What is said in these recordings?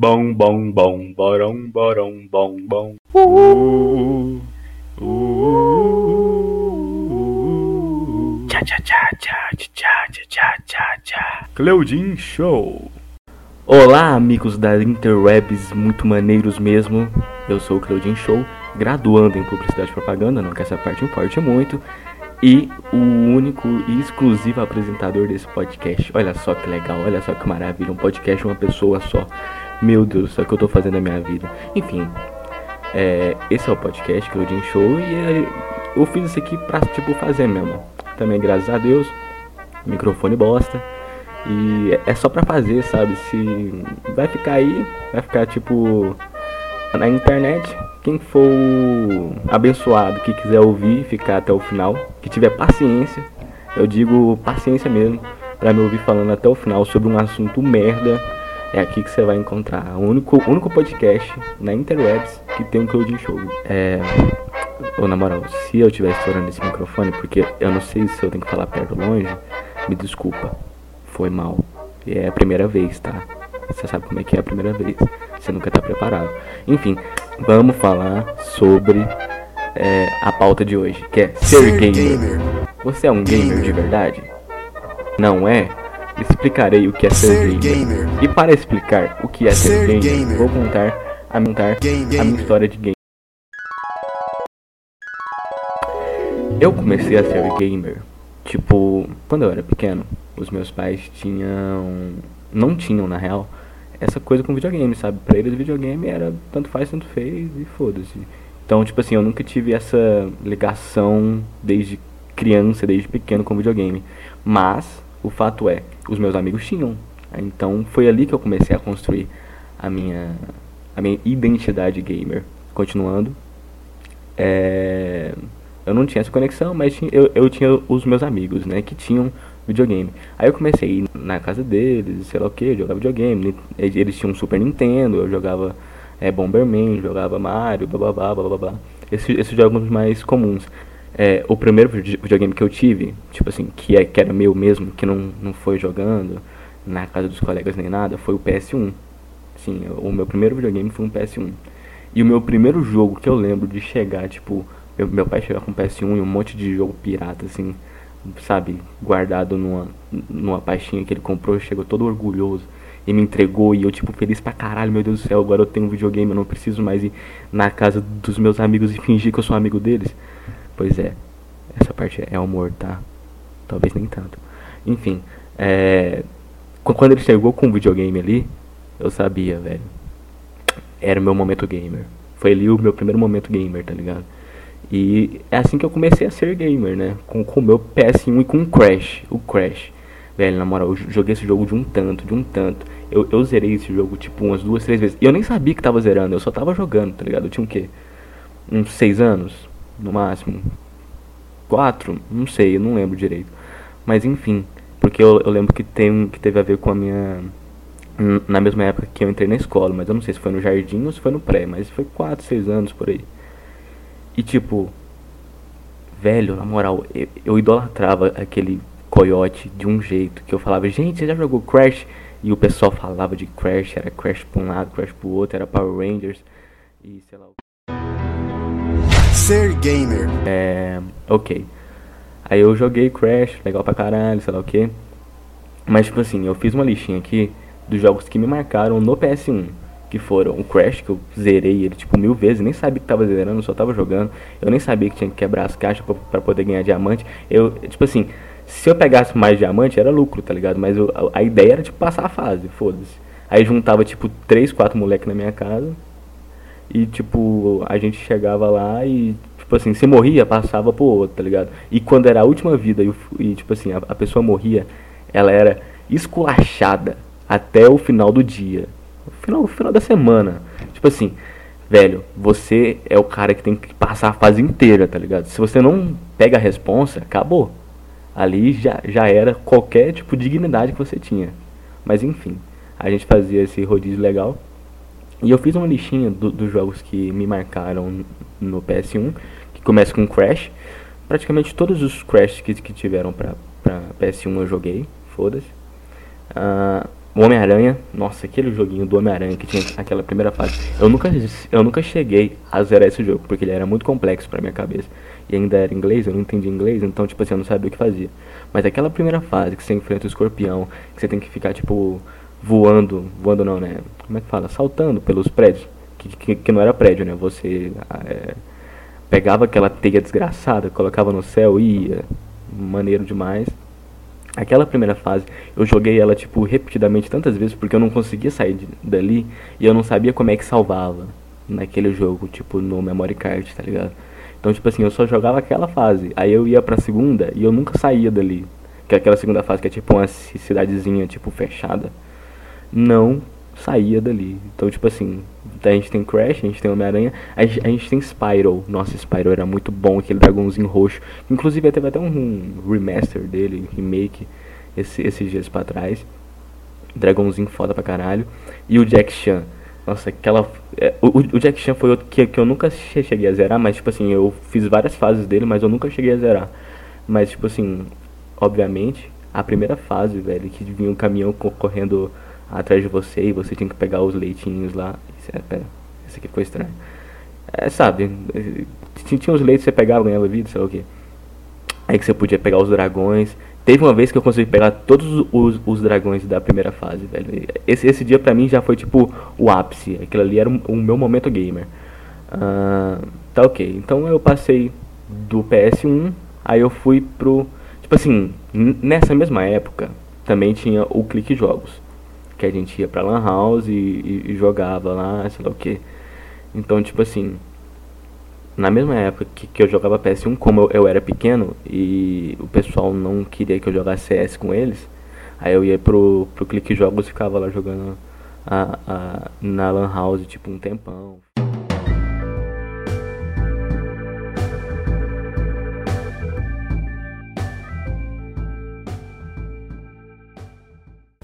Bom, bom, bom, borão, borão, bom, bom. Uh, uh, uh, tchá, tchá, tchá, tchá, tchá, tchá, tchá, tchá. Cleudin Show. Olá, amigos da Interwebs, muito maneiros mesmo. Eu sou o Cleudin Show, graduando em Publicidade e Propaganda, não que essa parte importe muito, e o único e exclusivo apresentador desse podcast. Olha só que legal, olha só que maravilha, um podcast de uma pessoa só. Meu Deus, só que eu tô fazendo na minha vida. Enfim, é, esse é o podcast que eu Jim Show e é, eu fiz isso aqui pra, tipo, fazer mesmo. Também, graças a Deus, microfone bosta. E é só pra fazer, sabe? Se vai ficar aí, vai ficar, tipo, na internet. Quem for abençoado, que quiser ouvir, ficar até o final, que tiver paciência, eu digo paciência mesmo, pra me ouvir falando até o final sobre um assunto merda é aqui que você vai encontrar. O único, único podcast na interwebs que tem um Clouding Show. É. Ou na moral, se eu estiver estourando esse microfone, porque eu não sei se eu tenho que falar perto ou longe, me desculpa. Foi mal. E é a primeira vez, tá? Você sabe como é que é a primeira vez. Você nunca tá preparado. Enfim, vamos falar sobre é, a pauta de hoje, que é ser, gamer. Você é um gamer, gamer de verdade? Não é? Explicarei o que é ser, ser gamer. gamer. E para explicar o que é ser, ser gamer, gamer, vou contar, a, montar a minha história de game. Eu comecei a ser gamer, tipo, quando eu era pequeno, os meus pais tinham, não tinham na real, essa coisa com videogame, sabe? Pra eles videogame era tanto faz, tanto fez e foda-se. Então, tipo assim, eu nunca tive essa ligação desde criança, desde pequeno com videogame. Mas o fato é, os meus amigos tinham. Então foi ali que eu comecei a construir a minha, a minha identidade gamer. Continuando, é, eu não tinha essa conexão, mas tinha, eu, eu tinha os meus amigos, né, que tinham videogame. Aí eu comecei na casa deles, sei lá o que, jogava videogame. Eles tinham um Super Nintendo, eu jogava é, Bomberman, jogava Mario, blá blá blá blá blá. Esses, esses jogos mais comuns. É, o primeiro videogame que eu tive, tipo assim, que, é, que era meu mesmo, que não, não foi jogando na casa dos colegas nem nada, foi o PS1. Sim, o meu primeiro videogame foi um PS1. E o meu primeiro jogo que eu lembro de chegar, tipo, meu, meu pai chegar com um PS1 e um monte de jogo pirata, assim, sabe, guardado numa, numa pastinha que ele comprou, chegou todo orgulhoso e me entregou e eu tipo feliz pra caralho, meu Deus do céu, agora eu tenho um videogame, eu não preciso mais ir na casa dos meus amigos e fingir que eu sou amigo deles. Pois é, essa parte é humor, tá? Talvez nem tanto. Enfim, é... quando ele chegou com o videogame ali, eu sabia, velho. Era o meu momento gamer. Foi ali o meu primeiro momento gamer, tá ligado? E é assim que eu comecei a ser gamer, né? Com o meu PS1 e com o Crash. O Crash. Velho, na moral, eu joguei esse jogo de um tanto, de um tanto. Eu, eu zerei esse jogo, tipo, umas duas, três vezes. E eu nem sabia que tava zerando, eu só tava jogando, tá ligado? Eu tinha o quê? Uns seis anos? No máximo. Quatro? Não sei, eu não lembro direito. Mas enfim, porque eu, eu lembro que, tem, que teve a ver com a minha. Na mesma época que eu entrei na escola, mas eu não sei se foi no jardim ou se foi no pré, mas foi 4, 6 anos por aí. E tipo, velho, na moral, eu, eu idolatrava aquele coiote de um jeito que eu falava, gente, você já jogou Crash? E o pessoal falava de Crash, era Crash pra um lado, Crash pro outro, era Power Rangers e sei lá ser gamer. É. Ok. Aí eu joguei Crash, legal pra caralho, sei lá o que. Mas, tipo assim, eu fiz uma listinha aqui dos jogos que me marcaram no PS1. Que foram o Crash, que eu zerei ele tipo mil vezes, nem sabia que tava zerando, só tava jogando. Eu nem sabia que tinha que quebrar as caixas pra poder ganhar diamante. Eu, tipo assim, se eu pegasse mais diamante era lucro, tá ligado? Mas eu, a, a, ideia era tipo passar a fase, foda-se. Aí juntava tipo 3, 4 moleques na minha casa e, tipo, a gente chegava lá e, tipo assim, se morria, passava pro outro, tá ligado? E quando era a última vida e, e tipo assim, a, a pessoa morria, ela era esculachada até o final do dia. Final, final da semana. Tipo assim, velho, você é o cara que tem que passar a fase inteira, tá ligado? Se você não pega a responsa, acabou. Ali já, já era qualquer tipo de dignidade que você tinha. Mas enfim, a gente fazia esse rodízio legal. E eu fiz uma listinha do, dos jogos que me marcaram no PS1, que começa com Crash. Praticamente todos os Crash que, que tiveram pra, pra PS1 eu joguei, foda-se. Uh, Homem-Aranha, nossa, aquele joguinho do Homem-Aranha que tinha aquela primeira fase. Eu nunca, eu nunca cheguei a zerar esse jogo, porque ele era muito complexo pra minha cabeça. E ainda era inglês, eu não entendi inglês, então, tipo assim, eu não sabia o que fazia. Mas aquela primeira fase que você enfrenta o escorpião, que você tem que ficar, tipo, voando, voando não, né? Como é que fala? Saltando pelos prédios. Que, que, que não era prédio, né? Você é, pegava aquela teia desgraçada, colocava no céu e ia. Maneiro demais. Aquela primeira fase, eu joguei ela, tipo, repetidamente tantas vezes, porque eu não conseguia sair de, dali e eu não sabia como é que salvava naquele jogo, tipo, no memory card, tá ligado? Então, tipo assim, eu só jogava aquela fase. Aí eu ia pra segunda e eu nunca saía dali. Que é aquela segunda fase que é tipo uma cidadezinha, tipo, fechada. Não saía dali. Então, tipo assim, a gente tem Crash, a gente tem Homem-Aranha, a, gente, a gente tem Spyro. Nossa, Spyro era muito bom, aquele dragãozinho roxo. Inclusive, teve até um remaster dele, remake, esse, esses dias pra trás. Dragãozinho foda pra caralho. E o Jack Chan. Nossa, aquela. É, o, o Jack Chan foi outro que, que eu nunca cheguei a zerar, mas, tipo assim, eu fiz várias fases dele, mas eu nunca cheguei a zerar. Mas, tipo assim, obviamente, a primeira fase, velho, que vinha um caminhão correndo atrás de você e você tinha que pegar os leitinhos lá. Isso é, pera, esse aqui ficou estranho. É, sabe, tinha os leitos que você pegava, ganhava vida, sei lá o que. Aí que você podia pegar os dragões. Teve uma vez que eu consegui pegar todos os, os dragões da primeira fase, velho. Esse, esse dia pra mim já foi tipo o ápice. Aquilo ali era o, o meu momento gamer. Uh, tá ok. Então eu passei do PS1, aí eu fui pro. Tipo assim, nessa mesma época também tinha o Clique Jogos que a gente ia pra Lan House e, e, e jogava lá, sei lá o que. Então, tipo assim, na mesma época que, que eu jogava PS1, como eu, eu, era pequeno e o pessoal não queria que eu jogasse CS com eles, aí eu ia pro, pro Clique Jogos e ficava lá jogando a, a, na Lan House, tipo, um tempão.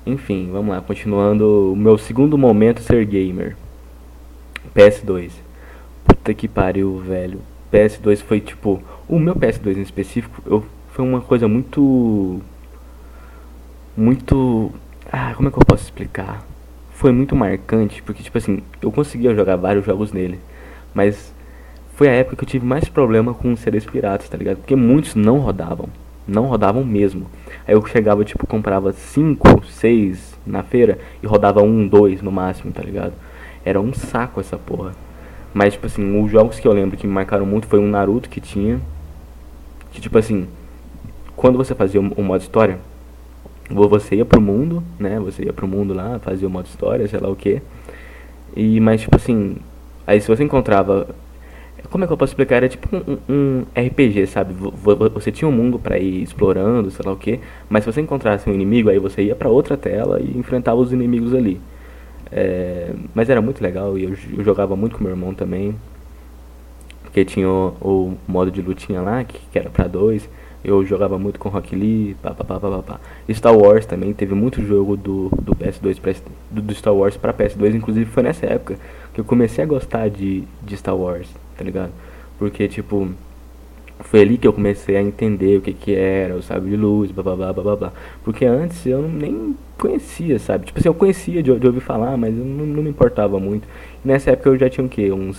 Enfim, vamos lá, continuando o meu segundo momento ser gamer. PS2. Puta que pariu, velho. PS2 foi tipo, o meu PS2 em específico, eu, foi uma coisa muito muito ah, como é que eu posso explicar? Foi muito marcante, porque tipo assim, eu conseguia jogar vários jogos nele, mas foi a época que eu tive mais problema com CDs piratas, tá ligado? Porque muitos não rodavam, não rodavam mesmo. Aí eu chegava, tipo, comprava 5, 6 na feira e rodava um, dois no máximo, tá ligado? Era um saco essa porra. Mas, tipo assim, os jogos que eu lembro que me marcaram muito foi um Naruto que tinha. Que, tipo assim, quando você fazia o, o modo história, você ia pro mundo, né? Você ia pro mundo lá, fazia o modo história, sei lá o que. E, mas, tipo assim, aí se você encontrava como é que eu posso explicar? Era tipo um, um RPG, sabe? Você tinha um mundo para ir explorando, sei lá o que, mas se você encontrasse um inimigo, aí você ia para outra tela e enfrentava os inimigos ali. É, mas era muito legal e eu, eu, jogava muito com meu irmão também. Porque tinha o, o modo de lutinha lá, que, que era para dois. Eu jogava muito com Rock Lee, pá, pá, pá, pá, pá. Star Wars também, teve muito jogo do, do PS2 pra, do, do Star Wars para PS2, inclusive foi nessa época que eu comecei a gostar de, de Star Wars tá ligado? Porque, tipo, foi ali que eu comecei a entender o que que era o sabre de luz, blá blá blá blá blá. Porque antes eu nem conhecia, sabe? Tipo assim, eu conhecia de, de ouvir falar, mas eu não, não, me importava muito. E nessa época eu já tinha o quê? Uns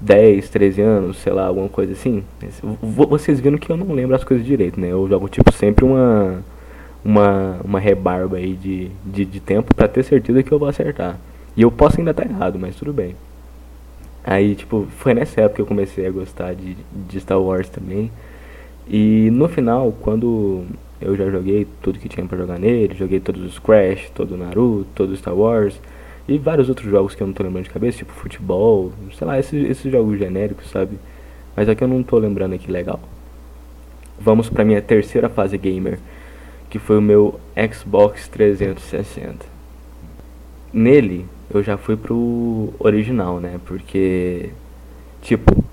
10, 13 anos, sei lá, alguma coisa assim. Vocês viram que eu não lembro as coisas direito, né? Eu jogo, tipo, sempre uma uma, uma rebarba aí de, de, de tempo para ter certeza que eu vou acertar. E eu posso ainda estar tá errado, mas tudo bem. Aí, tipo, foi nessa época que eu comecei a gostar de, de Star Wars também. E no final, quando eu já joguei tudo que tinha para jogar nele, joguei todos os Crash, todo o Naruto, todo o Star Wars e vários outros jogos que eu não tô lembrando de cabeça, tipo futebol, sei lá, esses, jogos genéricos, sabe? Mas aqui eu não tô lembrando aqui legal. Vamos pra minha terceira fase gamer, que foi o meu Xbox 360. Nele, eu já fui pro original, né? Porque, tipo,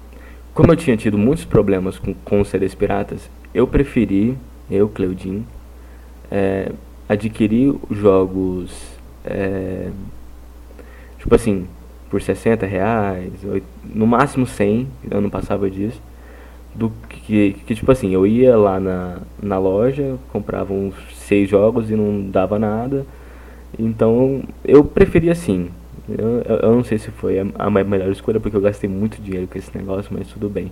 como eu tinha tido muitos problemas com, com CDs piratas, eu preferi, eu, Cleudin, é, adquirir jogos, é, tipo assim, por 60 reais, no máximo 100, eu não passava disso, do que, que tipo assim, eu ia lá na, na loja, comprava uns seis jogos e não dava nada, Então, eu preferi assim. Eu, eu, não sei se foi a, a, melhor escolha, porque eu gastei muito dinheiro com esse negócio, mas tudo bem.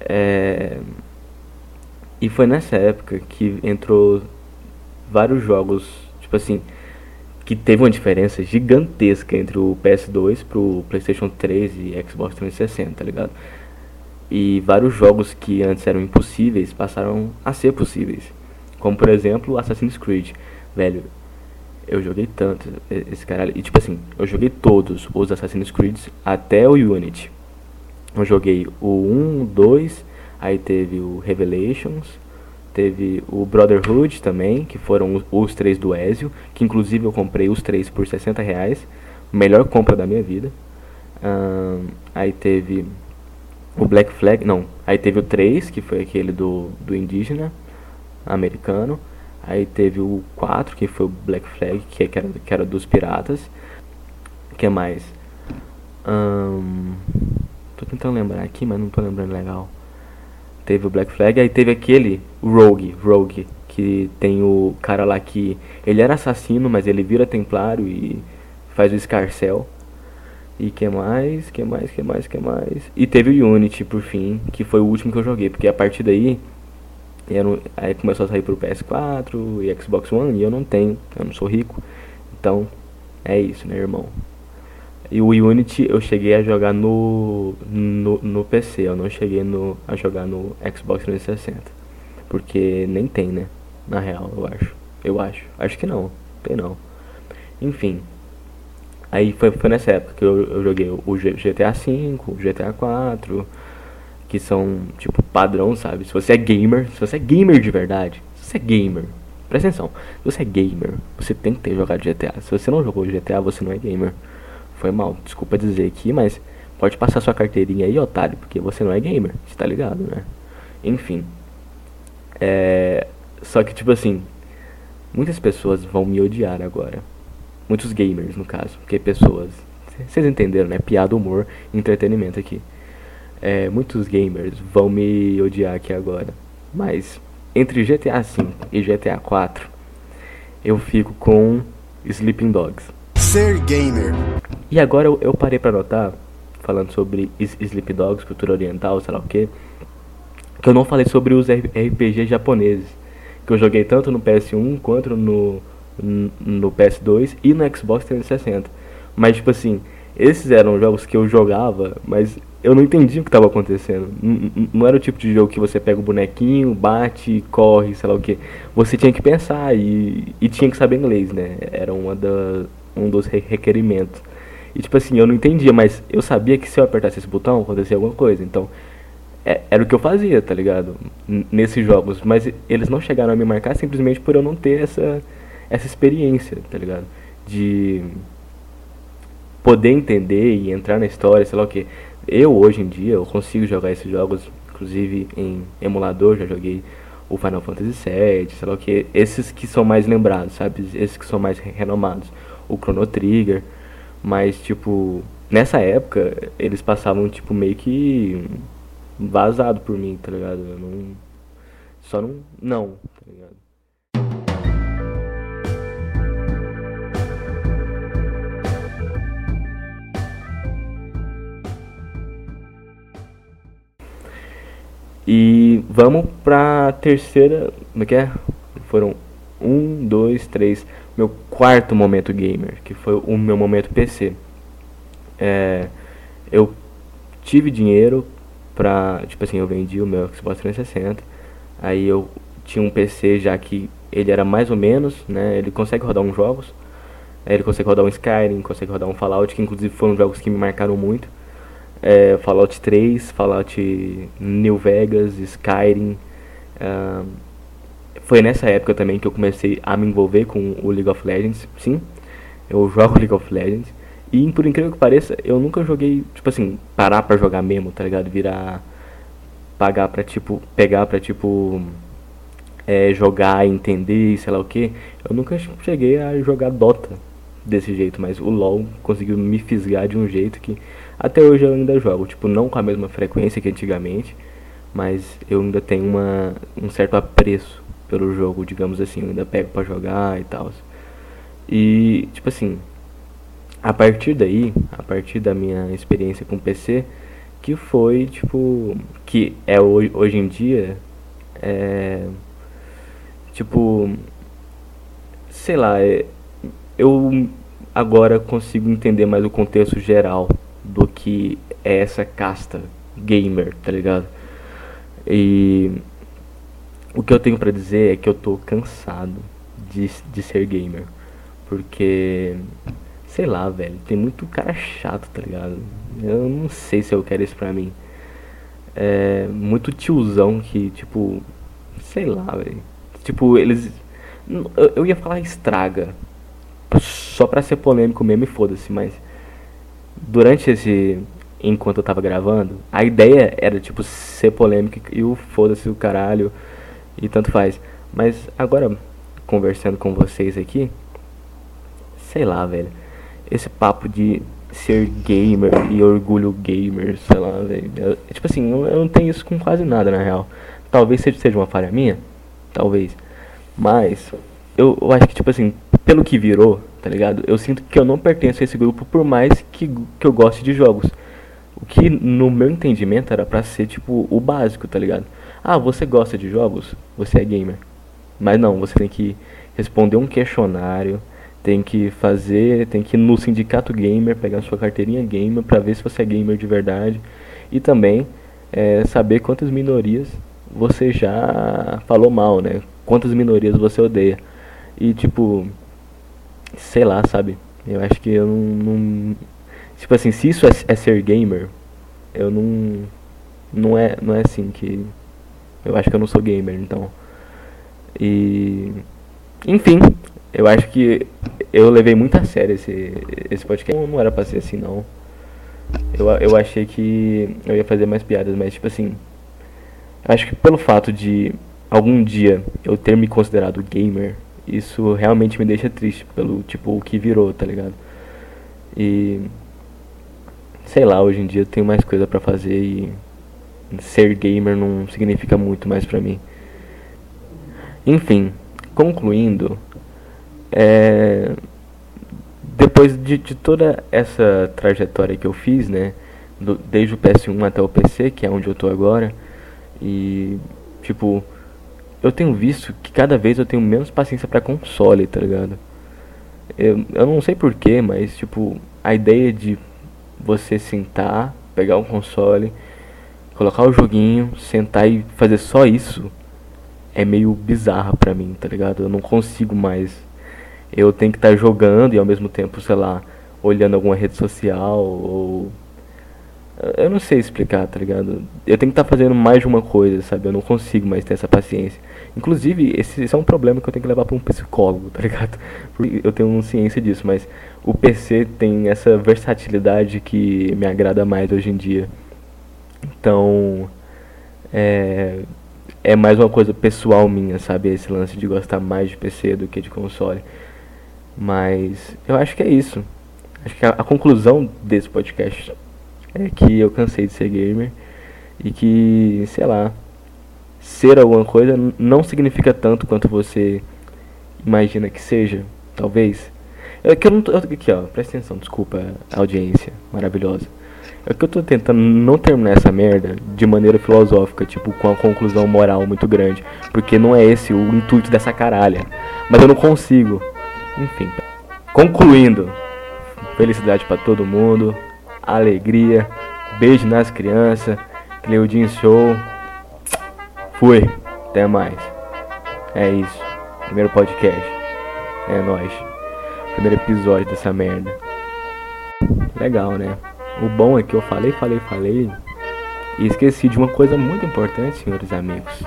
É... E foi nessa época que entrou vários jogos, tipo assim, que teve uma diferença gigantesca entre o PS2 pro PlayStation 3 e Xbox 360, tá ligado? E vários jogos que antes eram impossíveis passaram a ser possíveis. Como por exemplo Assassin's Creed. Velho, eu joguei tanto esse caralho. E tipo assim, eu joguei todos os Assassin's Creed até o Unity. Eu joguei o 1, o 2, aí teve o Revelations, teve o Brotherhood também, que foram os, os três do Ezio, que inclusive eu comprei os três por 60 reais. Melhor compra da minha vida. Um, aí teve o Black Flag, não, aí teve o 3, que foi aquele do, do indígena americano. Aí teve o 4, que foi o Black Flag, que, que, era, que era dos piratas. que mais? Um, tô tentando lembrar aqui, mas não tô lembrando legal. Teve o Black Flag, aí teve aquele Rogue, Rogue, que tem o cara lá que ele era assassino, mas ele vira templário e faz o escarcel. E que mais? Que mais? Que mais? Que mais? E teve o Unity por fim, que foi o último que eu joguei, porque a partir daí não, aí começou a sair pro PS4 e Xbox One e eu não tenho, eu não sou rico. Então, é isso, né, irmão? E o Unity eu cheguei a jogar no, no, no PC, eu não cheguei no, a jogar no Xbox 360. Porque nem tem, né? Na real, eu acho. Eu acho. Acho que não. Tem não. Enfim. Aí foi, foi nessa época que eu, eu joguei o GTA V, o GTA 4 que são, tipo, padrão, sabe? Se você é gamer, se você é gamer de verdade, se você é gamer, presta atenção, se você é gamer, você tem que ter jogado GTA. Se você não jogou GTA, você não é gamer. Foi mal, desculpa dizer aqui, mas pode passar sua carteirinha aí, otário, porque você não é gamer, você tá ligado, né? Enfim. É. Só que, tipo assim, muitas pessoas vão me odiar agora. Muitos gamers, no caso, porque pessoas. Vocês entenderam, né? Piada, humor, entretenimento aqui. É, muitos gamers vão me odiar aqui agora. Mas entre GTA V e GTA 4, eu fico com Sleeping Dogs. Ser gamer. E agora eu, eu parei para notar, falando sobre Sleeping Dogs, cultura oriental, sei lá o que, que eu não falei sobre os RPG japoneses. Que eu joguei tanto no PS1 quanto no, no PS2 e no Xbox 360. Mas, tipo assim, esses eram jogos que eu jogava, mas eu não entendi o que estava acontecendo. Não, não era o tipo de jogo que você pega o bonequinho, bate, corre, sei lá o que. Você tinha que pensar e, e tinha que saber inglês, né? Era uma da, um dos requerimentos. E tipo assim, eu não entendia, mas eu sabia que se eu apertasse esse botão, acontecia alguma coisa. Então, é, era o que eu fazia, tá ligado? N nesses jogos. Mas eles não chegaram a me marcar simplesmente por eu não ter essa, essa experiência, tá ligado? De poder entender e entrar na história, sei lá o que. Eu, hoje em dia, eu consigo jogar esses jogos, inclusive em emulador, já joguei o Final Fantasy VII, sei lá o que, esses que são mais lembrados, sabe? Esses que são mais renomados. O Chrono Trigger, mas, tipo, nessa época, eles passavam, tipo, meio que vazado por mim, tá ligado? Eu não... Só não... Não, tá ligado? E vamos pra terceira. Como é que é? Foram um, dois, três. Meu quarto momento gamer, que foi o meu momento PC. É, eu tive dinheiro pra. Tipo assim, eu vendi o meu Xbox 360. Aí eu tinha um PC já que ele era mais ou menos, né? Ele consegue rodar uns jogos. Ele consegue rodar um Skyrim, consegue rodar um Fallout, que inclusive foram jogos que me marcaram muito é, Fallout 3, Fallout New Vegas, Skyrim. Uh, foi nessa época também que eu comecei a me envolver com o League of Legends. Sim, eu jogo League of Legends. E por incrível que pareça, eu nunca joguei, tipo assim, parar pra jogar mesmo, tá ligado? Virar. Pagar pra tipo. Pegar pra tipo. É, jogar, entender, sei lá o que. Eu nunca cheguei a jogar Dota desse jeito, mas o LoL conseguiu me fisgar de um jeito que até hoje eu ainda jogo, tipo, não com a mesma frequência que antigamente, mas eu ainda tenho uma, um certo apreço pelo jogo, digamos assim, eu ainda pego para jogar e tal. E, tipo assim, a partir daí, a partir da minha experiência com PC, que foi, tipo, que é hoje, hoje em dia, é, tipo, sei lá, é, eu agora consigo entender mais o contexto geral do que é essa casta gamer, tá ligado? E o que eu tenho para dizer é que eu tô cansado de, de ser gamer. Porque, sei lá, velho, tem muito cara chato, tá ligado? Eu não sei se eu quero isso pra mim. É muito tiozão que, tipo, sei lá, velho. Tipo, eles. Eu, ia falar estraga. Só pra ser polêmico mesmo e foda-se, mas. Durante esse. Enquanto eu tava gravando, a ideia era, tipo, ser polêmico e o foda-se o caralho e tanto faz. Mas agora, conversando com vocês aqui, sei lá, velho. Esse papo de ser gamer e orgulho gamer, sei lá, velho. Tipo assim, eu, eu não tenho isso com quase nada na real. Talvez seja, seja uma falha minha, talvez. Mas eu, eu acho que, tipo assim, pelo que virou, tá ligado? Eu sinto que eu não pertenço a esse grupo por mais que, que eu goste de jogos. O que, no meu entendimento, era pra ser, tipo, o básico, tá ligado? Ah, você gosta de jogos? Você é gamer. Mas não, você tem que responder um questionário, tem que fazer, tem que ir no sindicato gamer, pegar sua carteirinha gamer para ver se você é gamer de verdade e também é, saber quantas minorias você já falou mal, né? Quantas minorias você odeia. E tipo, sei lá, sabe? Eu acho que eu não, não tipo assim, se isso é, é, ser gamer, eu não não é não é assim que eu acho que eu não sou gamer, então. E enfim, eu acho que eu levei muito a sério esse, esse podcast. Não, era pra ser assim, não. Eu, eu achei que eu ia fazer mais piadas, mas, tipo assim. Acho que pelo fato de algum dia eu ter me considerado gamer, isso realmente me deixa triste pelo, tipo, o que virou, tá ligado? E. Sei lá, hoje em dia eu tenho mais coisa para fazer e. Ser gamer não significa muito mais pra mim. Enfim, concluindo é, depois de, de, toda essa trajetória que eu fiz, né, do, desde o PS1 até o PC, que é onde eu tô agora, e tipo, eu tenho visto que cada vez eu tenho menos paciência para console, tá ligado? Eu, eu não sei porquê, mas tipo, a ideia de você sentar, pegar um console, colocar o joguinho, sentar e fazer só isso é meio bizarra pra mim, tá ligado? Eu não consigo mais eu tenho que estar tá jogando e ao mesmo tempo, sei lá, olhando alguma rede social ou. Eu não sei explicar, tá ligado? Eu tenho que estar tá fazendo mais de uma coisa, sabe? Eu não consigo mais ter essa paciência. Inclusive, esse, esse é um problema que eu tenho que levar para um psicólogo, tá ligado? Porque eu tenho ciência disso, mas o PC tem essa versatilidade que me agrada mais hoje em dia. Então, é, é mais uma coisa pessoal minha, sabe? Esse lance de gostar mais de PC do que de console. Mas eu acho que é isso. Acho que a, a, conclusão desse podcast é que eu cansei de ser gamer e que, sei lá, ser alguma coisa não significa tanto quanto você imagina que seja, talvez. É que eu não tô, aqui ó, presta atenção, desculpa audiência maravilhosa. É que eu tô tentando não terminar essa merda de maneira filosófica, tipo, com a conclusão moral muito grande. Porque não é esse o intuito dessa caralha. Mas eu não consigo. Enfim, concluindo, felicidade para todo mundo, alegria, beijo nas crianças, Cleudinho Show. Fui, até mais. É isso. Primeiro podcast. É nóis. Primeiro episódio dessa merda. Legal, né? O bom é que eu falei, falei, falei. E esqueci de uma coisa muito importante, senhores amigos.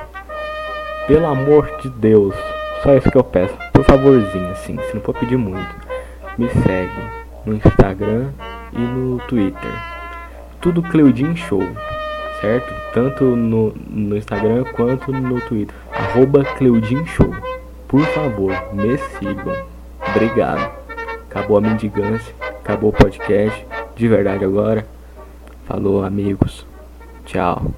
Pelo amor de Deus, só isso que eu peço. Por favorzinho, assim, se não for pedir muito. Me segue no Instagram e no Twitter. Tudo Cleudin Show, certo? Tanto no, no Instagram quanto no Twitter. Arroba Cleudin Show. Por favor, me sigam. Obrigado. Acabou a mendigância. Acabou o podcast. De verdade agora. Falou, amigos. Tchau.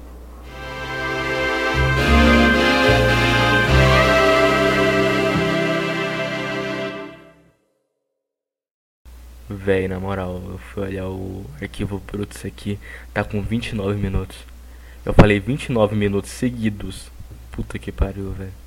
Véi, na moral, eu fui olhar o arquivo bruto, isso aqui tá com 29 minutos. Eu falei 29 minutos seguidos. Puta que pariu, velho.